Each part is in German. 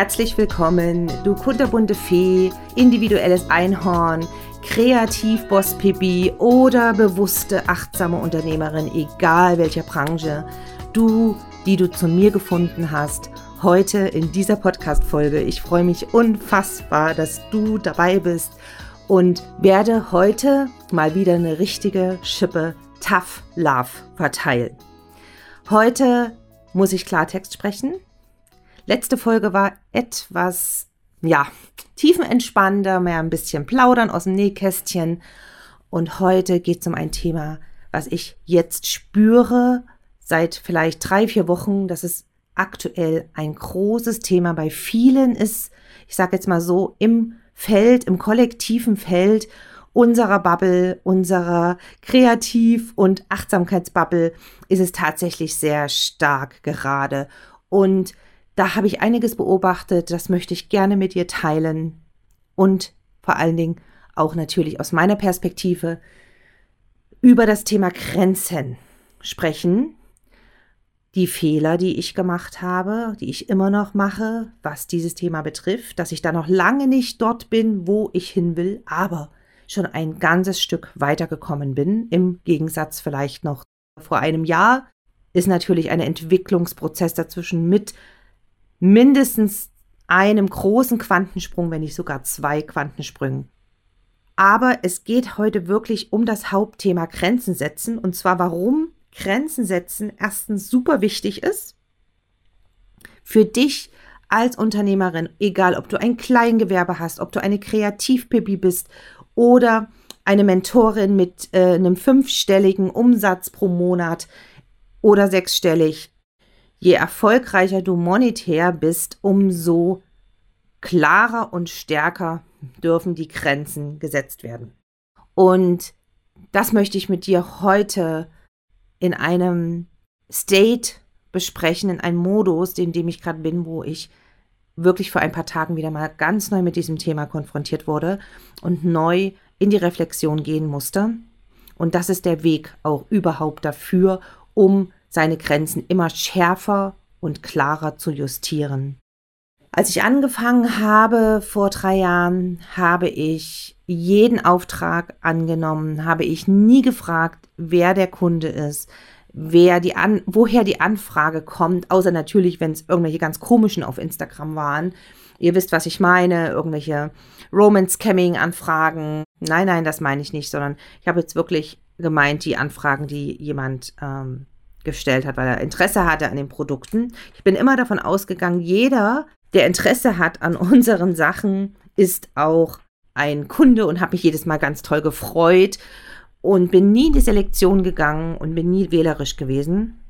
Herzlich willkommen, du kunterbunte Fee, individuelles Einhorn, Kreativboss Pipi oder bewusste, achtsame Unternehmerin, egal welcher Branche. Du, die du zu mir gefunden hast, heute in dieser Podcast-Folge. Ich freue mich unfassbar, dass du dabei bist und werde heute mal wieder eine richtige Schippe Tough Love verteilen. Heute muss ich Klartext sprechen. Letzte Folge war etwas, ja, tiefenentspannender, mehr ein bisschen plaudern aus dem Nähkästchen. Und heute geht es um ein Thema, was ich jetzt spüre, seit vielleicht drei, vier Wochen, dass es aktuell ein großes Thema bei vielen ist. Ich sage jetzt mal so, im Feld, im kollektiven Feld unserer Bubble, unserer Kreativ- und Achtsamkeitsbubble ist es tatsächlich sehr stark gerade. Und da habe ich einiges beobachtet, das möchte ich gerne mit dir teilen. Und vor allen Dingen auch natürlich aus meiner Perspektive über das Thema Grenzen sprechen. Die Fehler, die ich gemacht habe, die ich immer noch mache, was dieses Thema betrifft, dass ich da noch lange nicht dort bin, wo ich hin will, aber schon ein ganzes Stück weitergekommen bin, im Gegensatz vielleicht noch vor einem Jahr, ist natürlich ein Entwicklungsprozess dazwischen mit mindestens einem großen Quantensprung, wenn nicht sogar zwei Quantensprüngen. Aber es geht heute wirklich um das Hauptthema Grenzen setzen und zwar warum Grenzen setzen erstens super wichtig ist für dich als Unternehmerin, egal ob du ein Kleingewerbe hast, ob du eine Kreativpipi bist oder eine Mentorin mit äh, einem fünfstelligen Umsatz pro Monat oder sechsstellig. Je erfolgreicher du monetär bist, umso klarer und stärker dürfen die Grenzen gesetzt werden. Und das möchte ich mit dir heute in einem State besprechen, in einem Modus, in dem ich gerade bin, wo ich wirklich vor ein paar Tagen wieder mal ganz neu mit diesem Thema konfrontiert wurde und neu in die Reflexion gehen musste. Und das ist der Weg auch überhaupt dafür, um seine Grenzen immer schärfer und klarer zu justieren. Als ich angefangen habe vor drei Jahren, habe ich jeden Auftrag angenommen, habe ich nie gefragt, wer der Kunde ist, wer die an, woher die Anfrage kommt, außer natürlich, wenn es irgendwelche ganz komischen auf Instagram waren. Ihr wisst, was ich meine, irgendwelche Romance-Camming-Anfragen. Nein, nein, das meine ich nicht, sondern ich habe jetzt wirklich gemeint, die Anfragen, die jemand ähm, gestellt hat, weil er Interesse hatte an den Produkten. Ich bin immer davon ausgegangen, jeder, der Interesse hat an unseren Sachen, ist auch ein Kunde und habe mich jedes Mal ganz toll gefreut und bin nie in die Selektion gegangen und bin nie wählerisch gewesen.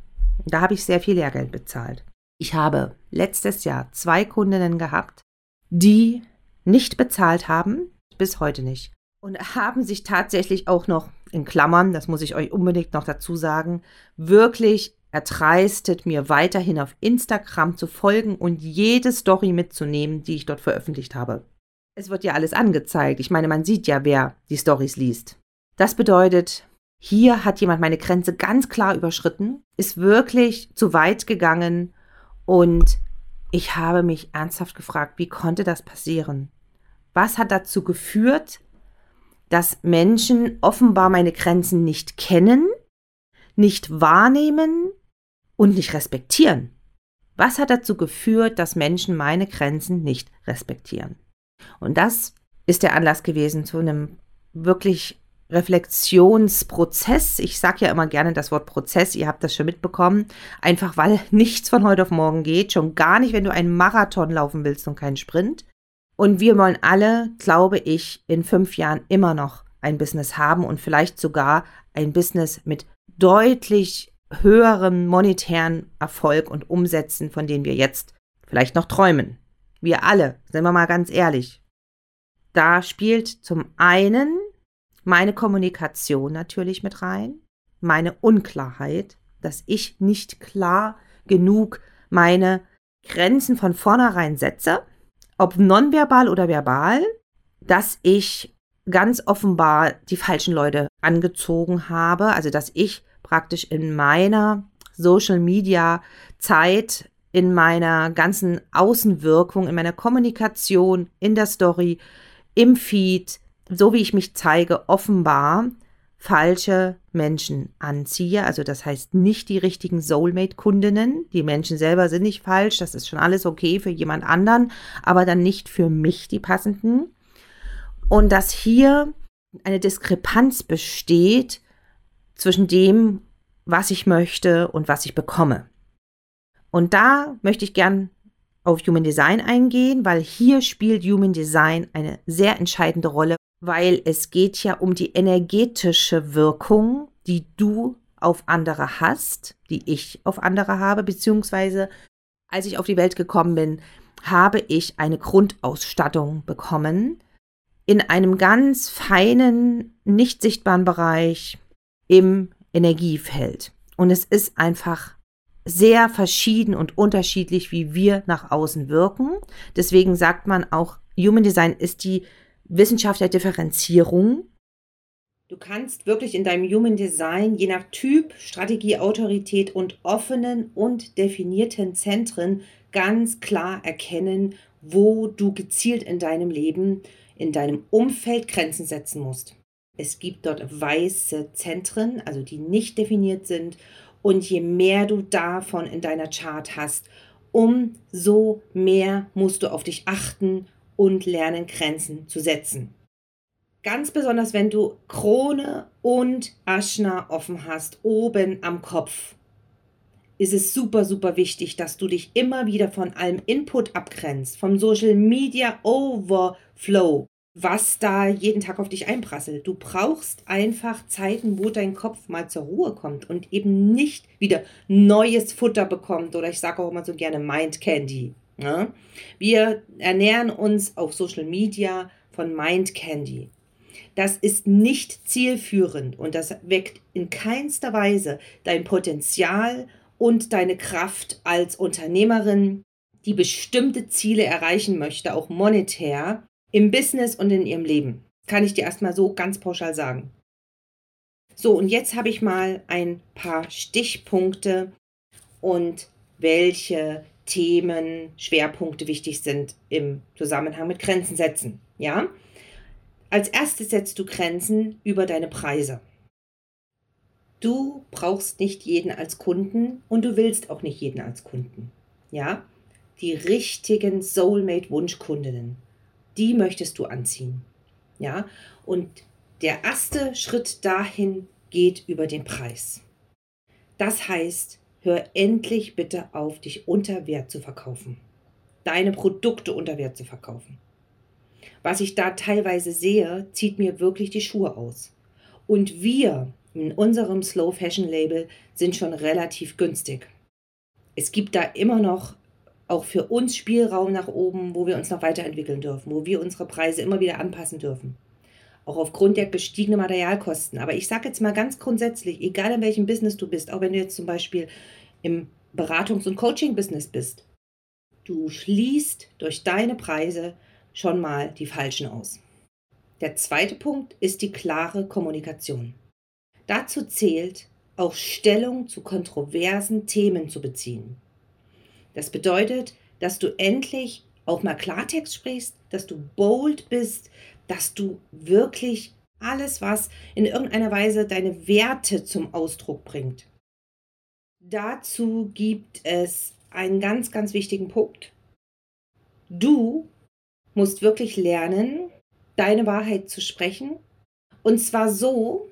Da habe ich sehr viel Lehrgeld bezahlt. Ich habe letztes Jahr zwei Kundinnen gehabt, die nicht bezahlt haben, bis heute nicht. Und haben sich tatsächlich auch noch in Klammern, das muss ich euch unbedingt noch dazu sagen, wirklich erdreistet, mir weiterhin auf Instagram zu folgen und jede Story mitzunehmen, die ich dort veröffentlicht habe. Es wird ja alles angezeigt. Ich meine, man sieht ja, wer die Stories liest. Das bedeutet, hier hat jemand meine Grenze ganz klar überschritten, ist wirklich zu weit gegangen und ich habe mich ernsthaft gefragt, wie konnte das passieren? Was hat dazu geführt, dass Menschen offenbar meine Grenzen nicht kennen, nicht wahrnehmen und nicht respektieren? Was hat dazu geführt, dass Menschen meine Grenzen nicht respektieren? Und das ist der Anlass gewesen zu einem wirklich Reflexionsprozess. Ich sage ja immer gerne das Wort Prozess, ihr habt das schon mitbekommen, einfach weil nichts von heute auf morgen geht, schon gar nicht, wenn du einen Marathon laufen willst und keinen Sprint. Und wir wollen alle, glaube ich, in fünf Jahren immer noch ein Business haben und vielleicht sogar ein Business mit deutlich höherem monetären Erfolg und Umsätzen, von denen wir jetzt vielleicht noch träumen. Wir alle, sind wir mal ganz ehrlich. Da spielt zum einen meine Kommunikation natürlich mit rein, meine Unklarheit, dass ich nicht klar genug meine Grenzen von vornherein setze, ob nonverbal oder verbal, dass ich ganz offenbar die falschen Leute angezogen habe, also dass ich praktisch in meiner Social Media Zeit in meiner ganzen Außenwirkung, in meiner Kommunikation, in der Story, im Feed, so wie ich mich zeige, offenbar falsche Menschen anziehe. Also das heißt nicht die richtigen Soulmate-Kundinnen. Die Menschen selber sind nicht falsch, das ist schon alles okay für jemand anderen, aber dann nicht für mich die passenden. Und dass hier eine Diskrepanz besteht zwischen dem, was ich möchte und was ich bekomme. Und da möchte ich gern auf Human Design eingehen, weil hier spielt Human Design eine sehr entscheidende Rolle, weil es geht ja um die energetische Wirkung, die du auf andere hast, die ich auf andere habe, beziehungsweise als ich auf die Welt gekommen bin, habe ich eine Grundausstattung bekommen in einem ganz feinen, nicht sichtbaren Bereich im Energiefeld. Und es ist einfach sehr verschieden und unterschiedlich, wie wir nach außen wirken. Deswegen sagt man auch, Human Design ist die Wissenschaft der Differenzierung. Du kannst wirklich in deinem Human Design je nach Typ, Strategie, Autorität und offenen und definierten Zentren ganz klar erkennen, wo du gezielt in deinem Leben, in deinem Umfeld Grenzen setzen musst. Es gibt dort weiße Zentren, also die nicht definiert sind. Und je mehr du davon in deiner Chart hast, umso mehr musst du auf dich achten und lernen, Grenzen zu setzen. Ganz besonders, wenn du Krone und Aschna offen hast, oben am Kopf, ist es super, super wichtig, dass du dich immer wieder von allem Input abgrenzt, vom Social Media Overflow, was da jeden Tag auf dich einprasselt. Du brauchst einfach Zeiten, wo dein Kopf mal zur Ruhe kommt und eben nicht wieder neues Futter bekommt oder ich sage auch immer so gerne Mind Candy. Ne? Wir ernähren uns auf Social Media von Mind Candy. Das ist nicht zielführend und das weckt in keinster Weise dein Potenzial und deine Kraft als Unternehmerin, die bestimmte Ziele erreichen möchte, auch monetär, im Business und in ihrem Leben. Kann ich dir erstmal so ganz pauschal sagen. So, und jetzt habe ich mal ein paar Stichpunkte und welche Themen, Schwerpunkte wichtig sind im Zusammenhang mit Grenzen setzen. Ja? Als erstes setzt du Grenzen über deine Preise. Du brauchst nicht jeden als Kunden und du willst auch nicht jeden als Kunden. Ja? Die richtigen Soulmate Wunschkundinnen, die möchtest du anziehen. Ja? Und der erste Schritt dahin geht über den Preis. Das heißt, hör endlich bitte auf, dich unter Wert zu verkaufen. Deine Produkte unter Wert zu verkaufen. Was ich da teilweise sehe, zieht mir wirklich die Schuhe aus. Und wir in unserem Slow Fashion Label sind schon relativ günstig. Es gibt da immer noch auch für uns Spielraum nach oben, wo wir uns noch weiterentwickeln dürfen, wo wir unsere Preise immer wieder anpassen dürfen auch aufgrund der gestiegenen Materialkosten. Aber ich sage jetzt mal ganz grundsätzlich, egal in welchem Business du bist, auch wenn du jetzt zum Beispiel im Beratungs- und Coaching-Business bist, du schließt durch deine Preise schon mal die falschen aus. Der zweite Punkt ist die klare Kommunikation. Dazu zählt auch Stellung zu kontroversen Themen zu beziehen. Das bedeutet, dass du endlich auch mal Klartext sprichst, dass du bold bist, dass du wirklich alles, was in irgendeiner Weise deine Werte zum Ausdruck bringt. Dazu gibt es einen ganz, ganz wichtigen Punkt. Du musst wirklich lernen, deine Wahrheit zu sprechen. Und zwar so,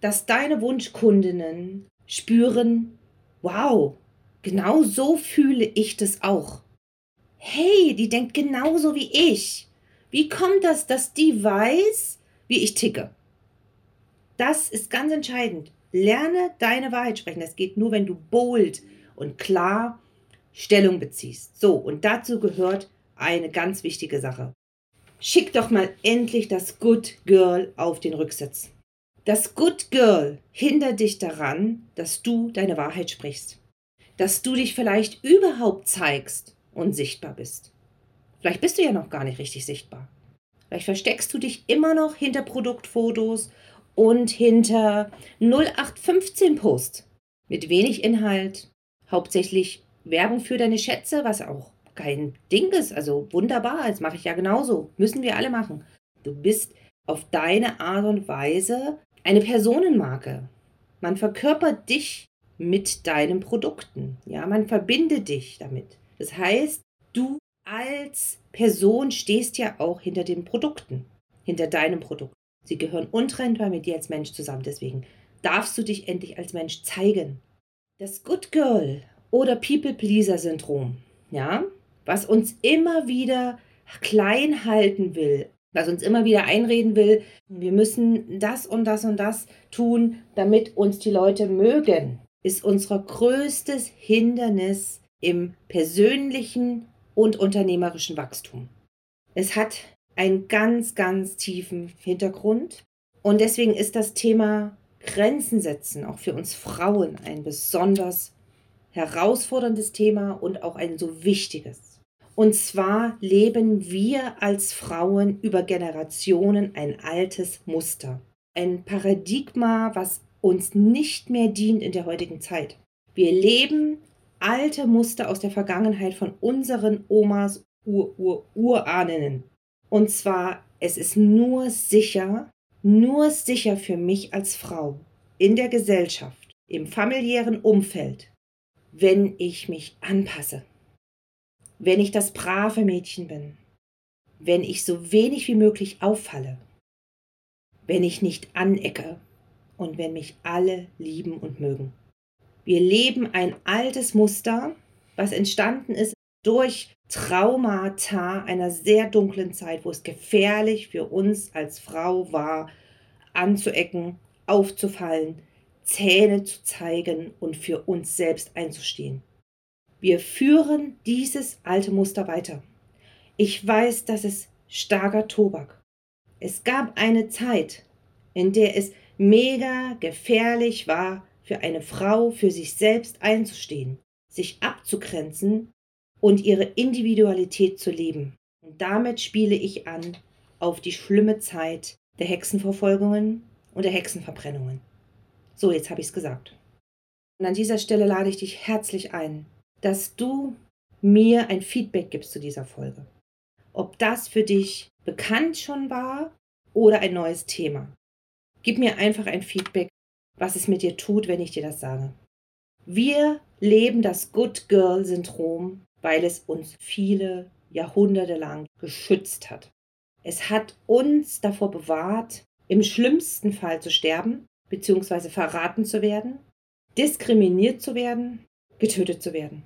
dass deine Wunschkundinnen spüren, wow, genau so fühle ich das auch. Hey, die denkt genauso wie ich. Wie kommt das, dass die weiß, wie ich ticke? Das ist ganz entscheidend. Lerne deine Wahrheit sprechen. Das geht nur, wenn du bold und klar Stellung beziehst. So, und dazu gehört eine ganz wichtige Sache. Schick doch mal endlich das Good Girl auf den Rücksitz. Das Good Girl hindert dich daran, dass du deine Wahrheit sprichst. Dass du dich vielleicht überhaupt zeigst und sichtbar bist. Vielleicht bist du ja noch gar nicht richtig sichtbar. Vielleicht versteckst du dich immer noch hinter Produktfotos und hinter 0815 Posts mit wenig Inhalt, hauptsächlich Werbung für deine Schätze, was auch kein Ding ist. Also wunderbar, das mache ich ja genauso. Müssen wir alle machen. Du bist auf deine Art und Weise eine Personenmarke. Man verkörpert dich mit deinen Produkten. Ja, man verbindet dich damit. Das heißt, du als Person stehst ja auch hinter den Produkten, hinter deinem Produkt. Sie gehören untrennbar mit dir als Mensch zusammen. Deswegen darfst du dich endlich als Mensch zeigen. Das Good Girl oder People Pleaser Syndrom, ja, was uns immer wieder klein halten will, was uns immer wieder einreden will, wir müssen das und das und das tun, damit uns die Leute mögen, ist unser größtes Hindernis im persönlichen und unternehmerischen Wachstum. Es hat einen ganz, ganz tiefen Hintergrund und deswegen ist das Thema Grenzen setzen auch für uns Frauen ein besonders herausforderndes Thema und auch ein so wichtiges. Und zwar leben wir als Frauen über Generationen ein altes Muster, ein Paradigma, was uns nicht mehr dient in der heutigen Zeit. Wir leben alte Muster aus der Vergangenheit von unseren Omas, Ur-Ur-Urahninnen. Und zwar, es ist nur sicher, nur sicher für mich als Frau in der Gesellschaft, im familiären Umfeld, wenn ich mich anpasse, wenn ich das brave Mädchen bin, wenn ich so wenig wie möglich auffalle, wenn ich nicht anecke und wenn mich alle lieben und mögen. Wir leben ein altes Muster, was entstanden ist durch Traumata einer sehr dunklen Zeit, wo es gefährlich für uns als Frau war, anzuecken, aufzufallen, Zähne zu zeigen und für uns selbst einzustehen. Wir führen dieses alte Muster weiter. Ich weiß, dass es starker Tobak. Es gab eine Zeit, in der es mega gefährlich war, für eine Frau für sich selbst einzustehen, sich abzugrenzen und ihre Individualität zu leben. Und damit spiele ich an auf die schlimme Zeit der Hexenverfolgungen und der Hexenverbrennungen. So, jetzt habe ich es gesagt. Und an dieser Stelle lade ich dich herzlich ein, dass du mir ein Feedback gibst zu dieser Folge. Ob das für dich bekannt schon war oder ein neues Thema. Gib mir einfach ein Feedback, was es mit dir tut, wenn ich dir das sage. Wir leben das Good Girl Syndrom weil es uns viele Jahrhunderte lang geschützt hat. Es hat uns davor bewahrt, im schlimmsten Fall zu sterben, beziehungsweise verraten zu werden, diskriminiert zu werden, getötet zu werden.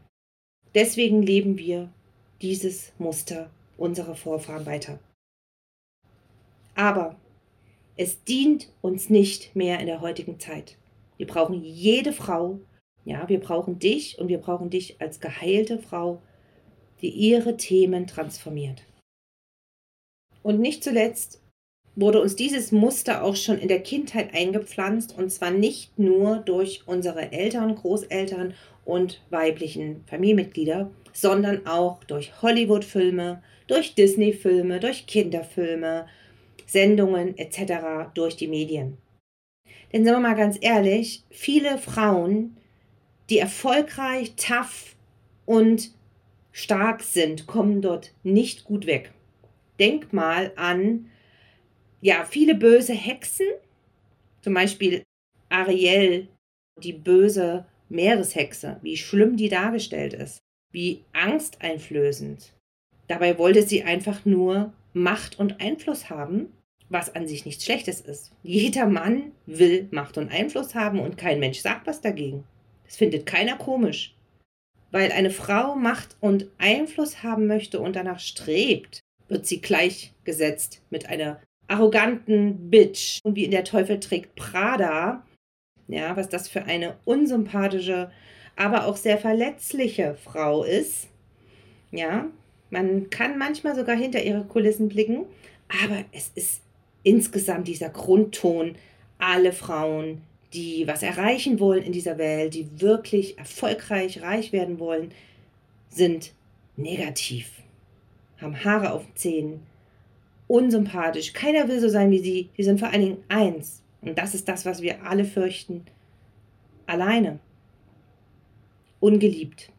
Deswegen leben wir dieses Muster unserer Vorfahren weiter. Aber es dient uns nicht mehr in der heutigen Zeit. Wir brauchen jede Frau, ja, wir brauchen dich und wir brauchen dich als geheilte Frau, die ihre Themen transformiert. Und nicht zuletzt wurde uns dieses Muster auch schon in der Kindheit eingepflanzt und zwar nicht nur durch unsere Eltern, Großeltern und weiblichen Familienmitglieder, sondern auch durch Hollywood-Filme, durch Disney-Filme, durch Kinderfilme, Sendungen etc., durch die Medien. Denn sagen wir mal ganz ehrlich, viele Frauen die erfolgreich, tough und stark sind, kommen dort nicht gut weg. Denk mal an, ja, viele böse Hexen, zum Beispiel Ariel, die böse Meereshexe, wie schlimm die dargestellt ist, wie angsteinflößend. Dabei wollte sie einfach nur Macht und Einfluss haben, was an sich nichts Schlechtes ist. Jeder Mann will Macht und Einfluss haben und kein Mensch sagt was dagegen. Das findet keiner komisch. Weil eine Frau Macht und Einfluss haben möchte und danach strebt, wird sie gleichgesetzt mit einer arroganten Bitch. Und wie in der Teufel trägt Prada, ja, was das für eine unsympathische, aber auch sehr verletzliche Frau ist. Ja, man kann manchmal sogar hinter ihre Kulissen blicken, aber es ist insgesamt dieser Grundton, alle Frauen die was erreichen wollen in dieser Welt, die wirklich erfolgreich reich werden wollen, sind negativ, haben Haare auf den Zähnen, unsympathisch, keiner will so sein wie sie, die sind vor allen Dingen eins. Und das ist das, was wir alle fürchten. Alleine. Ungeliebt.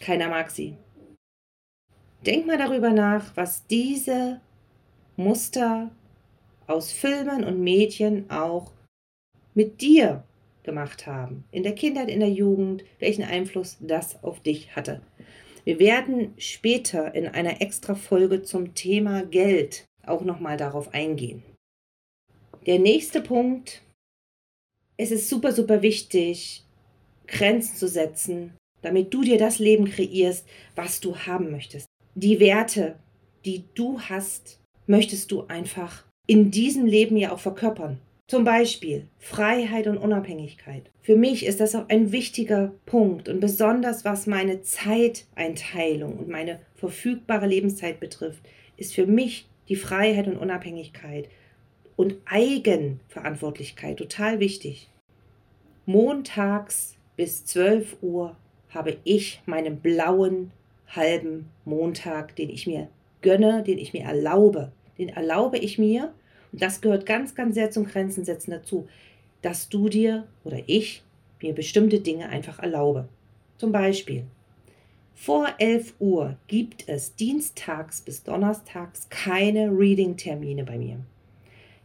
Keiner mag sie. Denk mal darüber nach, was diese Muster aus Filmen und Medien auch mit dir gemacht haben. In der Kindheit, in der Jugend, welchen Einfluss das auf dich hatte. Wir werden später in einer extra Folge zum Thema Geld auch nochmal darauf eingehen. Der nächste Punkt. Es ist super, super wichtig, Grenzen zu setzen, damit du dir das Leben kreierst, was du haben möchtest. Die Werte, die du hast, möchtest du einfach in diesem Leben ja auch verkörpern. Zum Beispiel Freiheit und Unabhängigkeit. Für mich ist das auch ein wichtiger Punkt und besonders was meine Zeiteinteilung und meine verfügbare Lebenszeit betrifft, ist für mich die Freiheit und Unabhängigkeit und Eigenverantwortlichkeit total wichtig. Montags bis 12 Uhr habe ich meinen blauen halben Montag, den ich mir gönne, den ich mir erlaube. Den erlaube ich mir und das gehört ganz, ganz sehr zum Grenzen setzen dazu, dass du dir oder ich mir bestimmte Dinge einfach erlaube. Zum Beispiel, vor 11 Uhr gibt es dienstags bis donnerstags keine Reading-Termine bei mir.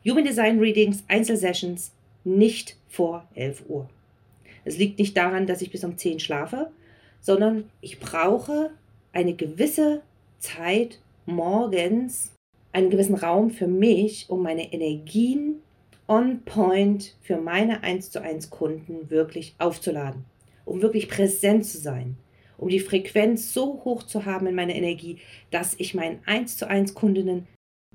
Human Design Readings, Einzelsessions nicht vor 11 Uhr. Es liegt nicht daran, dass ich bis um 10 schlafe, sondern ich brauche eine gewisse Zeit morgens, einen gewissen Raum für mich, um meine Energien on point für meine 1 zu 1 Kunden wirklich aufzuladen, um wirklich präsent zu sein, um die Frequenz so hoch zu haben in meiner Energie, dass ich meinen 1 zu 1 Kundinnen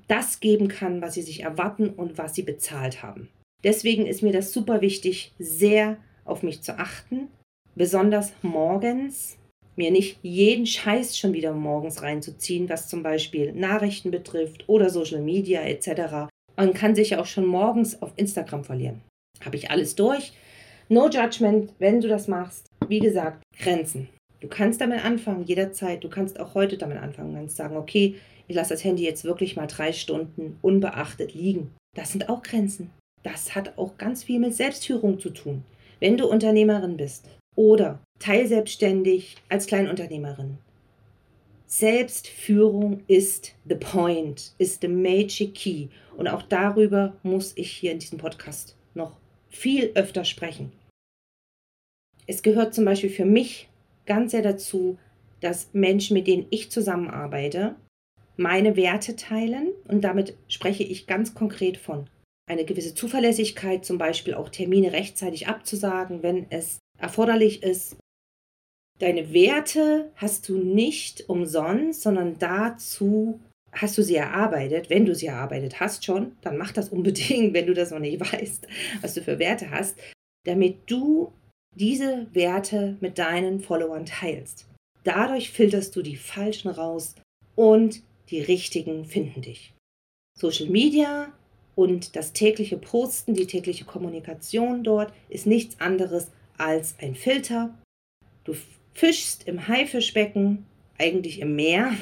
das geben kann, was sie sich erwarten und was sie bezahlt haben. Deswegen ist mir das super wichtig, sehr auf mich zu achten, besonders morgens, mir nicht jeden Scheiß schon wieder morgens reinzuziehen, was zum Beispiel Nachrichten betrifft oder Social Media etc. Man kann sich ja auch schon morgens auf Instagram verlieren. Habe ich alles durch. No judgment, wenn du das machst. Wie gesagt, Grenzen. Du kannst damit anfangen, jederzeit. Du kannst auch heute damit anfangen. Du kannst sagen, okay, ich lasse das Handy jetzt wirklich mal drei Stunden unbeachtet liegen. Das sind auch Grenzen. Das hat auch ganz viel mit Selbstführung zu tun. Wenn du Unternehmerin bist oder teilselbstständig als Kleinunternehmerin. Selbstführung ist the point, ist the magic key. Und auch darüber muss ich hier in diesem Podcast noch viel öfter sprechen. Es gehört zum Beispiel für mich ganz sehr dazu, dass Menschen, mit denen ich zusammenarbeite, meine Werte teilen. Und damit spreche ich ganz konkret von eine gewisse Zuverlässigkeit, zum Beispiel auch Termine rechtzeitig abzusagen, wenn es erforderlich ist. Deine Werte hast du nicht umsonst, sondern dazu hast du sie erarbeitet. Wenn du sie erarbeitet hast schon, dann mach das unbedingt, wenn du das noch nicht weißt, was du für Werte hast, damit du diese Werte mit deinen Followern teilst. Dadurch filterst du die falschen raus und die richtigen finden dich. Social Media und das tägliche Posten, die tägliche Kommunikation dort ist nichts anderes als ein Filter. Du fischst im Haifischbecken, eigentlich im Meer,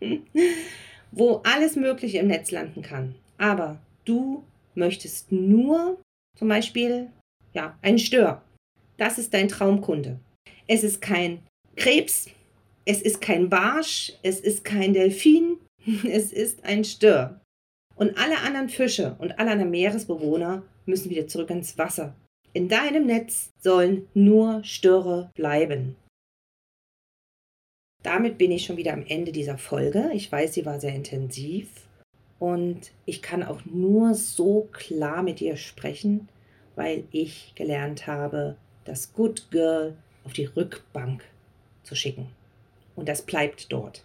wo alles Mögliche im Netz landen kann. Aber du möchtest nur zum Beispiel ja, einen Stör. Das ist dein Traumkunde. Es ist kein Krebs, es ist kein Barsch, es ist kein Delfin, es ist ein Stör. Und alle anderen Fische und alle anderen Meeresbewohner müssen wieder zurück ins Wasser. In deinem Netz sollen nur Störe bleiben. Damit bin ich schon wieder am Ende dieser Folge. Ich weiß, sie war sehr intensiv und ich kann auch nur so klar mit dir sprechen, weil ich gelernt habe, das Good Girl auf die Rückbank zu schicken. Und das bleibt dort.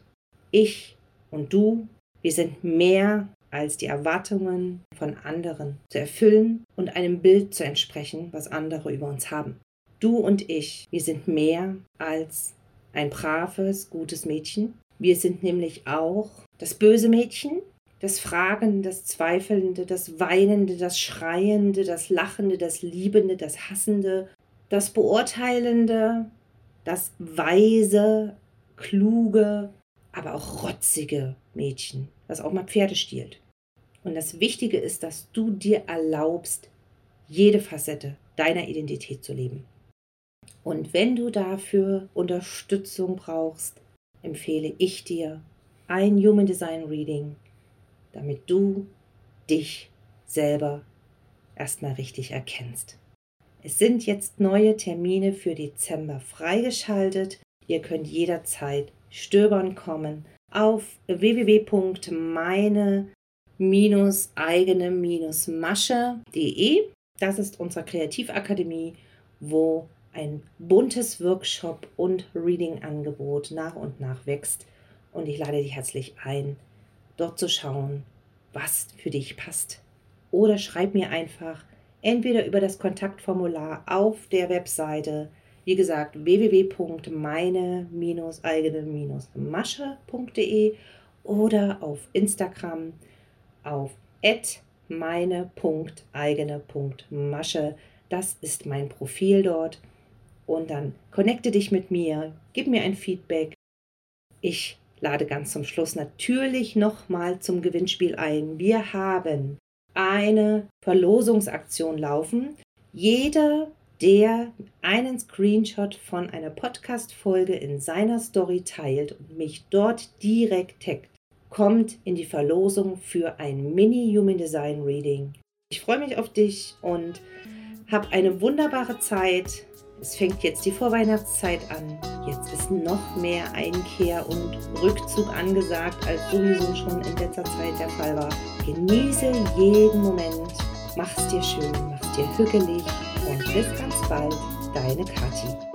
Ich und du, wir sind mehr als die Erwartungen von anderen zu erfüllen und einem Bild zu entsprechen, was andere über uns haben. Du und ich, wir sind mehr als ein braves, gutes Mädchen. Wir sind nämlich auch das böse Mädchen, das Fragende, das Zweifelnde, das Weinende, das Schreiende, das Lachende, das Liebende, das Hassende, das Beurteilende, das Weise, Kluge, aber auch rotzige Mädchen, das auch mal Pferde stiehlt. Und das Wichtige ist, dass du dir erlaubst, jede Facette deiner Identität zu leben. Und wenn du dafür Unterstützung brauchst, empfehle ich dir ein Human Design Reading, damit du dich selber erstmal richtig erkennst. Es sind jetzt neue Termine für Dezember freigeschaltet. Ihr könnt jederzeit stöbern kommen auf www.meine-eigene-masche.de. Das ist unsere Kreativakademie, wo ein buntes Workshop und Reading-Angebot nach und nach wächst. Und ich lade dich herzlich ein, dort zu schauen, was für dich passt. Oder schreib mir einfach entweder über das Kontaktformular auf der Webseite, wie gesagt, www.meine-eigene-masche.de oder auf Instagram auf meine.eigene.masche. Das ist mein Profil dort. Und dann connecte dich mit mir, gib mir ein Feedback. Ich lade ganz zum Schluss natürlich nochmal zum Gewinnspiel ein. Wir haben eine Verlosungsaktion laufen. Jeder, der einen Screenshot von einer Podcast-Folge in seiner Story teilt und mich dort direkt taggt, kommt in die Verlosung für ein Mini-Human Design Reading. Ich freue mich auf dich und habe eine wunderbare Zeit. Es fängt jetzt die Vorweihnachtszeit an. Jetzt ist noch mehr Einkehr und Rückzug angesagt, als sowieso schon in letzter Zeit der Fall war. Genieße jeden Moment, mach's dir schön, mach's dir hügelig und bis ganz bald, deine Kathi.